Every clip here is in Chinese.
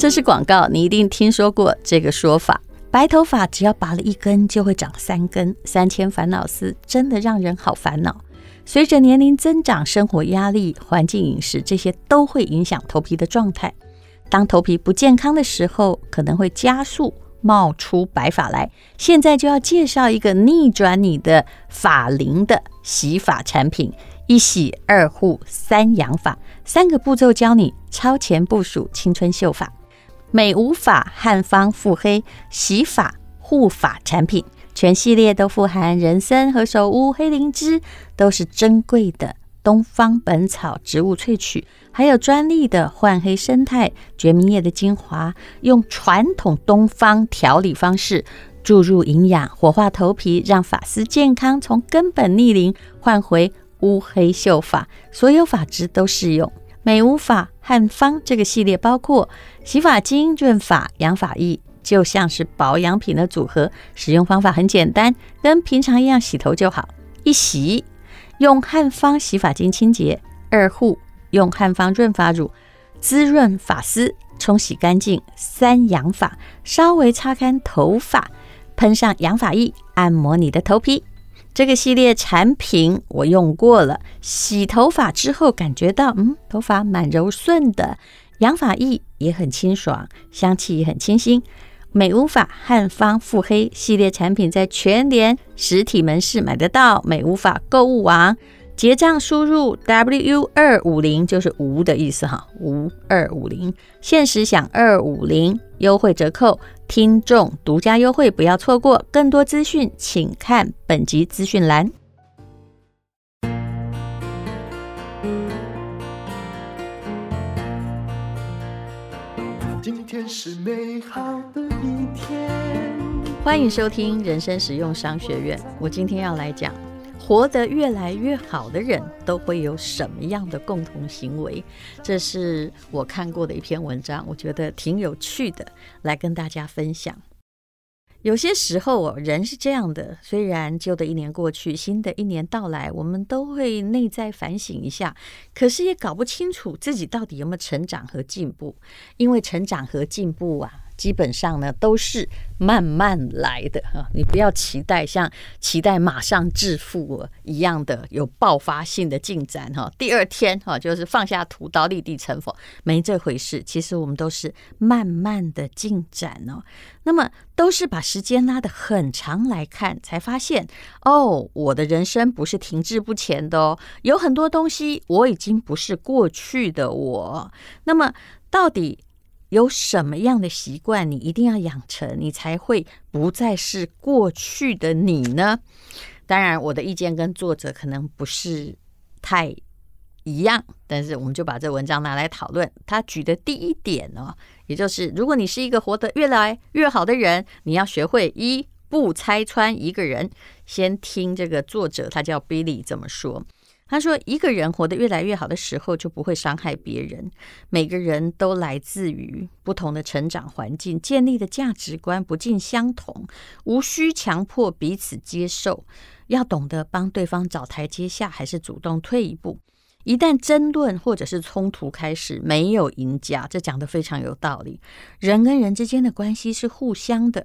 这是广告，你一定听说过这个说法。白头发只要拔了一根，就会长三根。三千烦恼丝真的让人好烦恼。随着年龄增长，生活压力、环境、饮食这些都会影响头皮的状态。当头皮不健康的时候，可能会加速冒出白发来。现在就要介绍一个逆转你的发龄的洗发产品。一洗二护三养发，三个步骤教你超前部署青春秀发。美无发汉方复黑洗发护发产品，全系列都富含人参、何首乌、黑灵芝，都是珍贵的东方本草植物萃取，还有专利的焕黑生态决明叶的精华，用传统东方调理方式注入营养，活化头皮，让发丝健康，从根本逆龄，换回。乌黑秀发，所有发质都适用。美吾发汉方这个系列包括洗发精、润发、养发液，就像是保养品的组合。使用方法很简单，跟平常一样洗头就好。一洗用汉方洗发精清洁，二护用汉方润发乳滋润发丝，冲洗干净。三养发稍微擦干头发，喷上养发液，按摩你的头皮。这个系列产品我用过了，洗头发之后感觉到，嗯，头发蛮柔顺的，养发液也很清爽，香气也很清新。美无发汉方复黑系列产品在全联实体门市买得到，美无发购物网。结账输入 W 二五零就是无的意思哈，无二五零，限时享二五零优惠折扣，听众独家优惠，不要错过。更多资讯请看本集资讯栏。今天是美好的一天，欢迎收听人生实用商学院。我今天要来讲。活得越来越好的人都会有什么样的共同行为？这是我看过的一篇文章，我觉得挺有趣的，来跟大家分享。有些时候哦，人是这样的，虽然旧的一年过去，新的一年到来，我们都会内在反省一下，可是也搞不清楚自己到底有没有成长和进步，因为成长和进步啊。基本上呢，都是慢慢来的哈，你不要期待像期待马上致富一样的有爆发性的进展哈。第二天哈，就是放下屠刀立地成佛，没这回事。其实我们都是慢慢的进展哦。那么都是把时间拉得很长来看，才发现哦，我的人生不是停滞不前的哦，有很多东西我已经不是过去的我。那么到底？有什么样的习惯你一定要养成，你才会不再是过去的你呢？当然，我的意见跟作者可能不是太一样，但是我们就把这文章拿来讨论。他举的第一点呢，也就是如果你是一个活得越来越好的人，你要学会一不拆穿一个人。先听这个作者，他叫 Billy 怎么说。他说：“一个人活得越来越好的时候，就不会伤害别人。每个人都来自于不同的成长环境，建立的价值观不尽相同，无需强迫彼此接受。要懂得帮对方找台阶下，还是主动退一步。一旦争论或者是冲突开始，没有赢家。这讲得非常有道理。人跟人之间的关系是互相的。”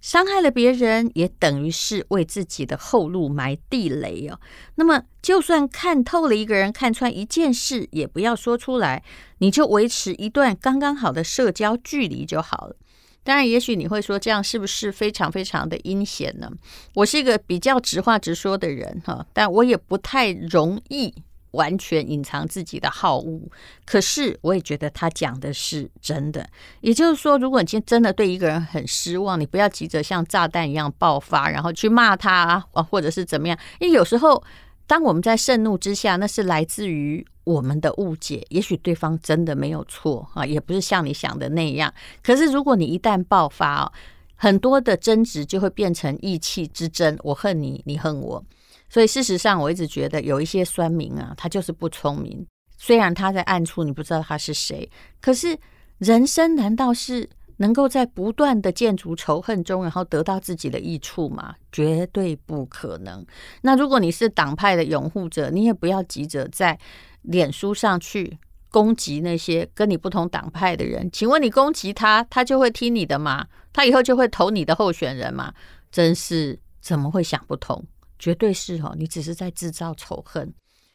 伤害了别人，也等于是为自己的后路埋地雷哦。那么，就算看透了一个人，看穿一件事，也不要说出来，你就维持一段刚刚好的社交距离就好了。当然，也许你会说，这样是不是非常非常的阴险呢？我是一个比较直话直说的人哈，但我也不太容易。完全隐藏自己的好恶，可是我也觉得他讲的是真的。也就是说，如果你今天真的对一个人很失望，你不要急着像炸弹一样爆发，然后去骂他啊，或者是怎么样。因为有时候，当我们在盛怒之下，那是来自于我们的误解。也许对方真的没有错啊，也不是像你想的那样。可是如果你一旦爆发哦，很多的争执就会变成意气之争，我恨你，你恨我。所以事实上，我一直觉得有一些酸民啊，他就是不聪明。虽然他在暗处，你不知道他是谁，可是人生难道是能够在不断的建筑仇恨中，然后得到自己的益处吗？绝对不可能。那如果你是党派的拥护者，你也不要急着在脸书上去攻击那些跟你不同党派的人。请问你攻击他，他就会听你的吗？他以后就会投你的候选人吗？真是怎么会想不通？绝对是哦，你只是在制造仇恨。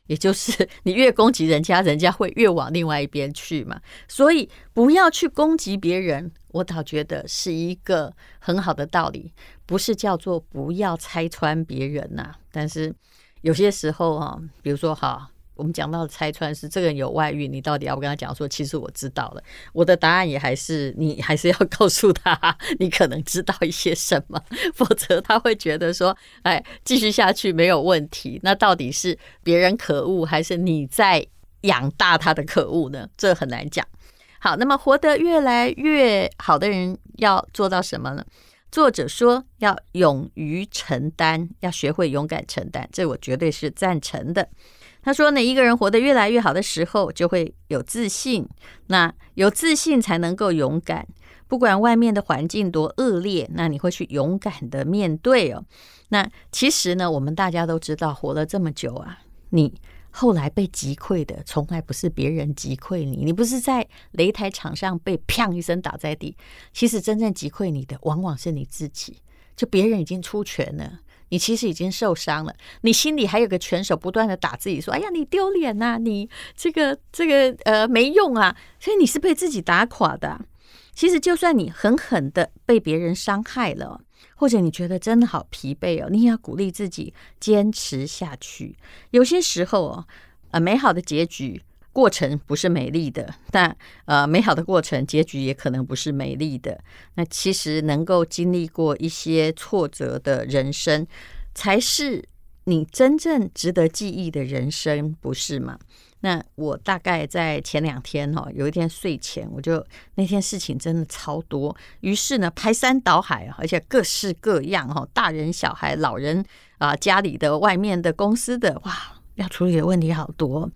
也就是 你越攻击人家，人家会越往另外一边去嘛。所以不要去攻击别人，我倒觉得是一个很好的道理，不是叫做不要拆穿别人呐、但是有些时候啊，比如说哈。我们讲到的拆穿是这个人有外遇，你到底要不跟他讲说，其实我知道了。我的答案也还是你还是要告诉他，你可能知道一些什么，否则他会觉得说，哎，继续下去没有问题。那到底是别人可恶，还是你在养大他的可恶呢？这很难讲。好，那么活得越来越好的人要做到什么呢？作者说要勇于承担，要学会勇敢承担，这我绝对是赞成的。他说呢，一个人活得越来越好的时候，就会有自信。那有自信才能够勇敢，不管外面的环境多恶劣，那你会去勇敢的面对哦。那其实呢，我们大家都知道，活了这么久啊，你后来被击溃的，从来不是别人击溃你，你不是在擂台场上被砰一声打在地，其实真正击溃你的，往往是你自己。就别人已经出拳了。你其实已经受伤了，你心里还有个拳手不断的打自己，说：“哎呀，你丢脸呐，你这个这个呃没用啊。”所以你是被自己打垮的。其实就算你狠狠的被别人伤害了，或者你觉得真的好疲惫哦，你也要鼓励自己坚持下去。有些时候哦，呃，美好的结局。过程不是美丽的，但呃，美好的过程结局也可能不是美丽的。那其实能够经历过一些挫折的人生，才是你真正值得记忆的人生，不是吗？那我大概在前两天哈，有一天睡前，我就那天事情真的超多，于是呢，排山倒海，而且各式各样哈，大人小孩、老人啊，家里的、外面的、公司的，哇，要处理的问题好多。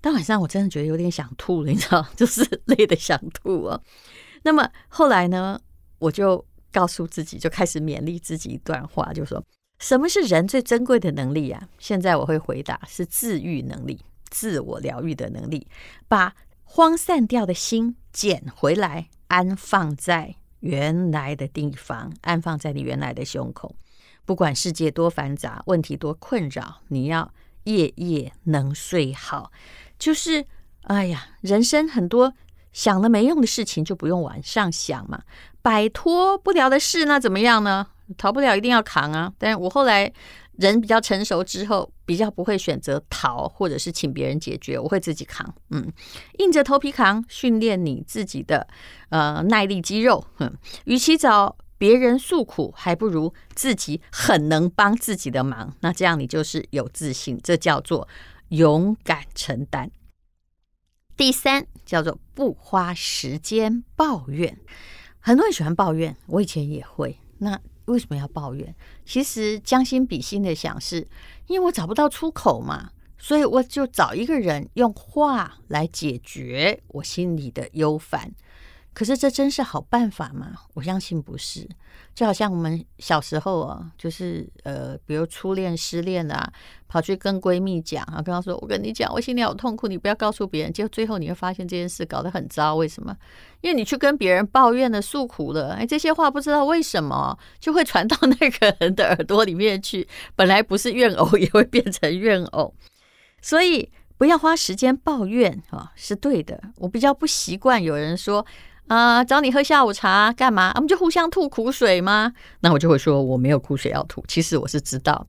当晚上我真的觉得有点想吐了，你知道，就是累得想吐啊。那么后来呢，我就告诉自己，就开始勉励自己一段话，就说：什么是人最珍贵的能力啊？现在我会回答是自愈能力，自我疗愈的能力，把荒散掉的心捡回来，安放在原来的地方，安放在你原来的胸口。不管世界多繁杂，问题多困扰，你要夜夜能睡好。就是，哎呀，人生很多想了没用的事情，就不用晚上想嘛。摆脱不了的事，那怎么样呢？逃不了，一定要扛啊。但是我后来人比较成熟之后，比较不会选择逃，或者是请别人解决，我会自己扛。嗯，硬着头皮扛，训练你自己的呃耐力肌肉。哼，与其找别人诉苦，还不如自己很能帮自己的忙。那这样你就是有自信，这叫做。勇敢承担。第三叫做不花时间抱怨。很多人喜欢抱怨，我以前也会。那为什么要抱怨？其实将心比心的想是，因为我找不到出口嘛，所以我就找一个人用话来解决我心里的忧烦。可是这真是好办法吗？我相信不是。就好像我们小时候啊，就是呃，比如初恋失恋啊，跑去跟闺蜜讲啊，跟她说：“我跟你讲，我心里好痛苦，你不要告诉别人。”结果最后你会发现这件事搞得很糟。为什么？因为你去跟别人抱怨了、诉苦了，哎，这些话不知道为什么就会传到那个人的耳朵里面去。本来不是怨偶，也会变成怨偶。所以不要花时间抱怨啊，是对的。我比较不习惯有人说。啊、找你喝下午茶干嘛？我们就互相吐苦水吗？那我就会说我没有苦水要吐。其实我是知道，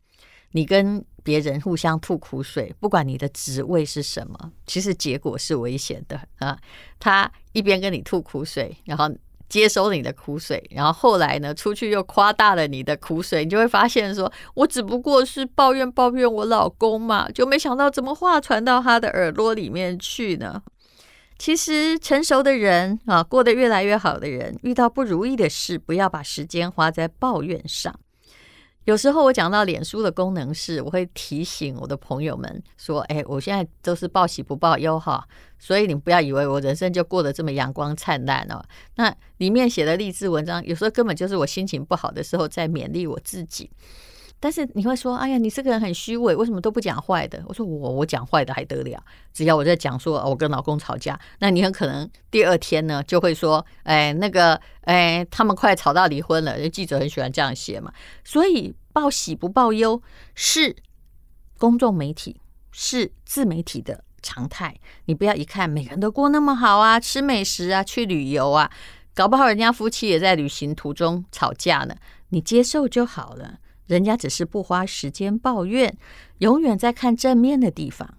你跟别人互相吐苦水，不管你的职位是什么，其实结果是危险的啊。他一边跟你吐苦水，然后接收你的苦水，然后后来呢，出去又夸大了你的苦水，你就会发现说，我只不过是抱怨抱怨我老公嘛，就没想到怎么话传到他的耳朵里面去呢？其实成熟的人啊，过得越来越好的人，遇到不如意的事，不要把时间花在抱怨上。有时候我讲到脸书的功能是，我会提醒我的朋友们说：“哎，我现在都是报喜不报忧哈，所以你不要以为我人生就过得这么阳光灿烂哦。那里面写的励志文章，有时候根本就是我心情不好的时候在勉励我自己。但是你会说，哎呀，你这个人很虚伪，为什么都不讲坏的？我说我我讲坏的还得了？只要我在讲说我跟老公吵架，那你很可能第二天呢就会说，哎，那个，哎，他们快吵到离婚了。记者很喜欢这样写嘛。所以报喜不报忧是公众媒体，是自媒体的常态。你不要一看每个人都过那么好啊，吃美食啊，去旅游啊，搞不好人家夫妻也在旅行途中吵架呢，你接受就好了。人家只是不花时间抱怨，永远在看正面的地方。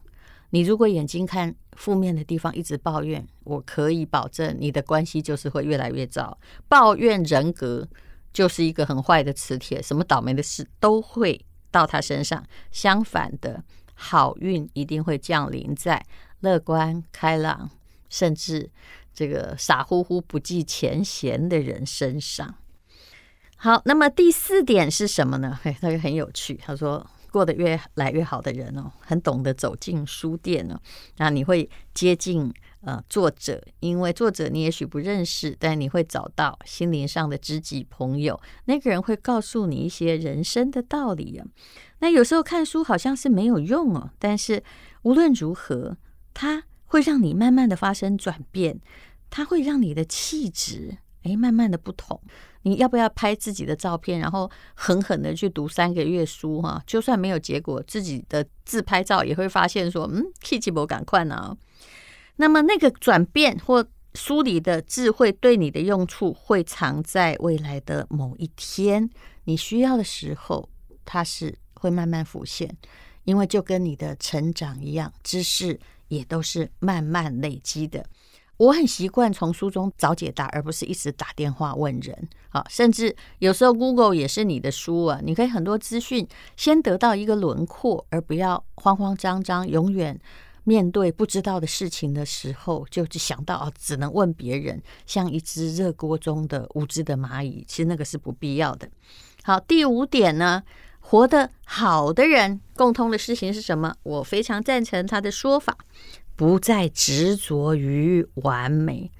你如果眼睛看负面的地方，一直抱怨，我可以保证你的关系就是会越来越糟。抱怨人格就是一个很坏的磁铁，什么倒霉的事都会到他身上。相反的，好运一定会降临在乐观开朗，甚至这个傻乎乎不计前嫌的人身上。好，那么第四点是什么呢？嘿，他就很有趣。他说，过得越来越好的人哦，很懂得走进书店哦。那你会接近呃作者，因为作者你也许不认识，但你会找到心灵上的知己朋友。那个人会告诉你一些人生的道理啊。那有时候看书好像是没有用哦，但是无论如何，它会让你慢慢的发生转变，它会让你的气质诶慢慢的不同。你要不要拍自己的照片，然后狠狠的去读三个月书哈？就算没有结果，自己的自拍照也会发现说，嗯，气质不赶快呢。那么那个转变或书里的智慧对你的用处，会藏在未来的某一天你需要的时候，它是会慢慢浮现，因为就跟你的成长一样，知识也都是慢慢累积的。我很习惯从书中找解答，而不是一直打电话问人。啊，甚至有时候 Google 也是你的书啊，你可以很多资讯先得到一个轮廓，而不要慌慌张张，永远面对不知道的事情的时候，就只想到啊，只能问别人，像一只热锅中的无知的蚂蚁。其实那个是不必要的。好，第五点呢，活得好的人共通的事情是什么？我非常赞成他的说法。不再执着于完美，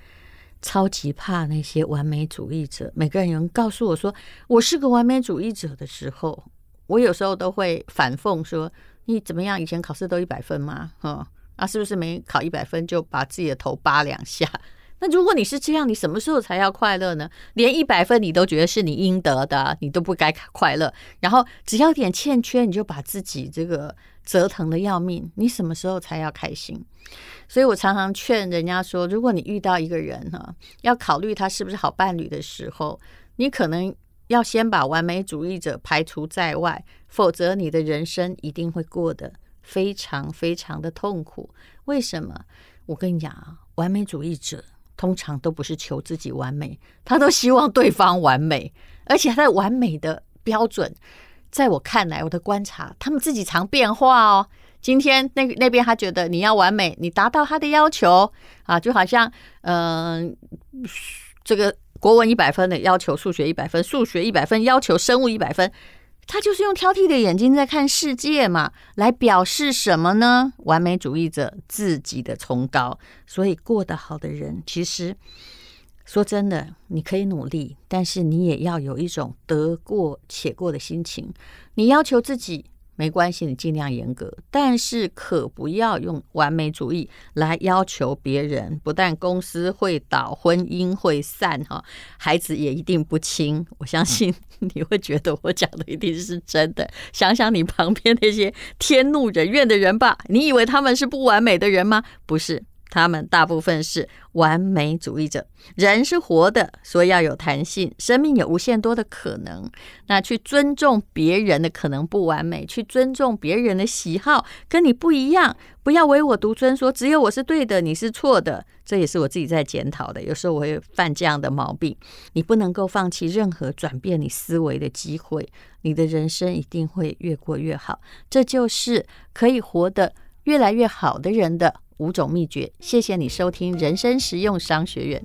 超级怕那些完美主义者。每个人告诉我说我是个完美主义者的时候，我有时候都会反讽说：“你怎么样？以前考试都一百分吗？嗯，啊，是不是没考一百分就把自己的头扒两下？那如果你是这样，你什么时候才要快乐呢？连一百分你都觉得是你应得的，你都不该快乐。然后只要点欠缺，你就把自己这个。”折腾的要命，你什么时候才要开心？所以我常常劝人家说，如果你遇到一个人哈，要考虑他是不是好伴侣的时候，你可能要先把完美主义者排除在外，否则你的人生一定会过得非常非常的痛苦。为什么？我跟你讲啊，完美主义者通常都不是求自己完美，他都希望对方完美，而且他的完美的标准。在我看来，我的观察，他们自己常变化哦。今天那那边他觉得你要完美，你达到他的要求啊，就好像嗯、这个国文一百分的要求数学一百分，数学一百分要求生物一百分，他就是用挑剔的眼睛在看世界嘛，来表示什么呢？完美主义者自己的崇高，所以过得好的人其实。说真的，你可以努力，但是你也要有一种得过且过的心情。你要求自己没关系，你尽量严格，但是可不要用完美主义来要求别人。不但公司会倒，婚姻会散，哈，孩子也一定不亲。我相信 你会觉得我讲的一定是真的。想想你旁边那些天怒人怨的人吧，你以为他们是不完美的人吗？不是。他们大部分是完美主义者。人是活的，所以要有弹性，生命有无限多的可能。那去尊重别人的可能不完美，去尊重别人的喜好跟你不一样，不要唯我独尊，说只有我是对的，你是错的。这也是我自己在检讨的。有时候我会犯这样的毛病。你不能够放弃任何转变你思维的机会，你的人生一定会越过越好。这就是可以活得越来越好的人的五种秘诀，谢谢你收听人生实用商学院。